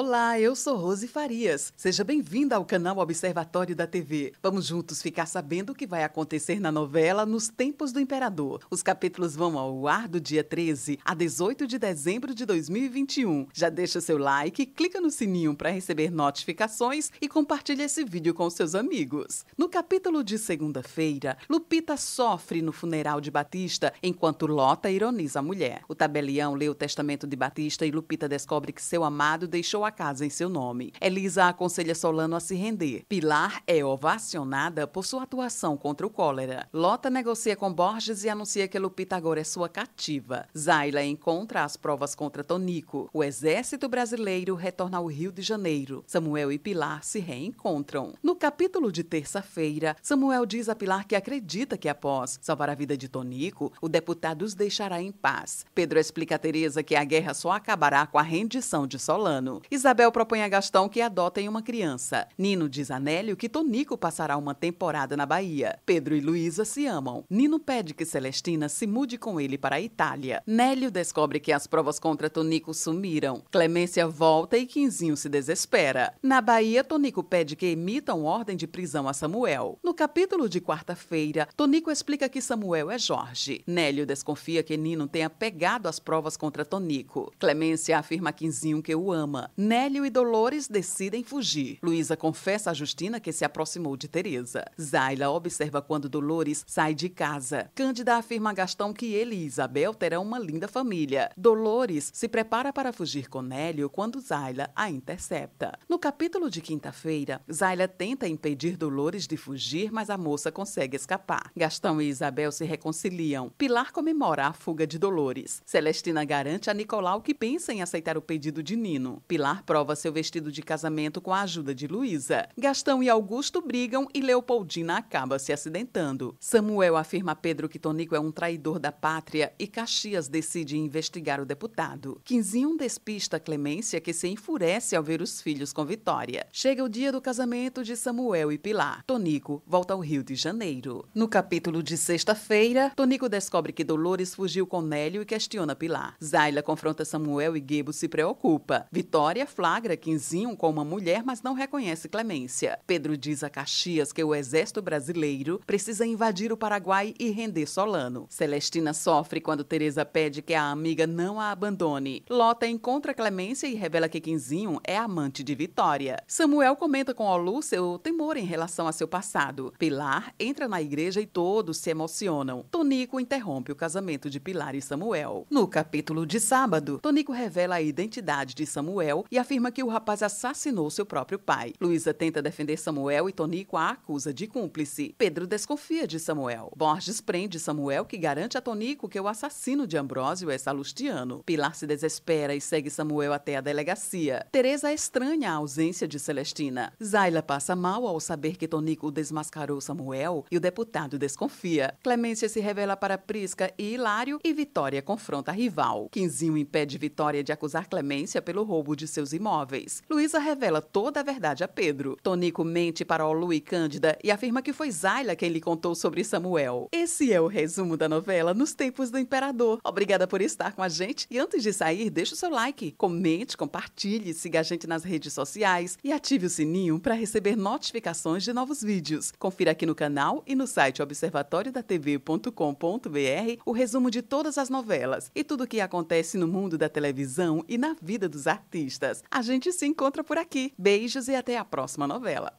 Olá, eu sou Rose Farias. Seja bem-vinda ao canal Observatório da TV. Vamos juntos ficar sabendo o que vai acontecer na novela Nos Tempos do Imperador. Os capítulos vão ao ar do dia 13 a 18 de dezembro de 2021. Já deixa seu like, clica no sininho para receber notificações e compartilha esse vídeo com seus amigos. No capítulo de segunda-feira, Lupita sofre no funeral de Batista enquanto Lota ironiza a mulher. O tabelião lê o testamento de Batista e Lupita descobre que seu amado deixou deixou a casa em seu nome. Elisa aconselha Solano a se render. Pilar é ovacionada por sua atuação contra o cólera. Lota negocia com Borges e anuncia que Lupita agora é sua cativa. Zaila encontra as provas contra Tonico. O exército brasileiro retorna ao Rio de Janeiro. Samuel e Pilar se reencontram. No capítulo de terça-feira, Samuel diz a Pilar que acredita que após salvar a vida de Tonico, o deputado os deixará em paz. Pedro explica a Teresa que a guerra só acabará com a rendição de Solano. Isabel propõe a Gastão que adotem uma criança. Nino diz a Nélio que Tonico passará uma temporada na Bahia. Pedro e Luísa se amam. Nino pede que Celestina se mude com ele para a Itália. Nélio descobre que as provas contra Tonico sumiram. Clemência volta e Quinzinho se desespera. Na Bahia, Tonico pede que emitam ordem de prisão a Samuel. No capítulo de quarta-feira, Tonico explica que Samuel é Jorge. Nélio desconfia que Nino tenha pegado as provas contra Tonico. Clemência afirma a Quinzinho que o ama. Nélio e Dolores decidem fugir. Luísa confessa a Justina que se aproximou de Teresa. Zaila observa quando Dolores sai de casa. Cândida afirma a Gastão que ele e Isabel terão uma linda família. Dolores se prepara para fugir com Nélio quando Zaila a intercepta. No capítulo de quinta-feira, Zaila tenta impedir Dolores de fugir, mas a moça consegue escapar. Gastão e Isabel se reconciliam. Pilar comemora a fuga de Dolores. Celestina garante a Nicolau que pensa em aceitar o pedido de Nino. Pilar Prova seu vestido de casamento com a ajuda de Luísa. Gastão e Augusto brigam e Leopoldina acaba se acidentando. Samuel afirma a Pedro que Tonico é um traidor da pátria e Caxias decide investigar o deputado. Quinzinho despista Clemência que se enfurece ao ver os filhos com Vitória. Chega o dia do casamento de Samuel e Pilar. Tonico volta ao Rio de Janeiro. No capítulo de sexta-feira, Tonico descobre que Dolores fugiu com Nélio e questiona Pilar. Zaila confronta Samuel e Gebo se preocupa. Vitória Vitória flagra Quinzinho com uma mulher, mas não reconhece Clemência. Pedro diz a Caxias que o exército brasileiro precisa invadir o Paraguai e render Solano. Celestina sofre quando Teresa pede que a amiga não a abandone. Lota encontra Clemência e revela que Quinzinho é amante de Vitória. Samuel comenta com Olu seu temor em relação a seu passado. Pilar entra na igreja e todos se emocionam. Tonico interrompe o casamento de Pilar e Samuel. No capítulo de sábado, Tonico revela a identidade de Samuel e afirma que o rapaz assassinou seu próprio pai. Luísa tenta defender Samuel e Tonico a acusa de cúmplice. Pedro desconfia de Samuel. Borges prende Samuel, que garante a Tonico que o assassino de Ambrósio é Salustiano. Pilar se desespera e segue Samuel até a delegacia. Teresa estranha a ausência de Celestina. Zaila passa mal ao saber que Tonico desmascarou Samuel e o deputado desconfia. Clemência se revela para Prisca e Hilário e Vitória confronta a rival. Quinzinho impede Vitória de acusar Clemência pelo roubo de seu seus imóveis. Luísa revela toda a verdade a Pedro. Tonico mente para Olu e Cândida e afirma que foi Zayla quem lhe contou sobre Samuel. Esse é o resumo da novela Nos Tempos do Imperador. Obrigada por estar com a gente e antes de sair, deixe o seu like, comente, compartilhe, siga a gente nas redes sociais e ative o sininho para receber notificações de novos vídeos. Confira aqui no canal e no site observatoriodatv.com.br o resumo de todas as novelas e tudo o que acontece no mundo da televisão e na vida dos artistas. A gente se encontra por aqui. Beijos e até a próxima novela.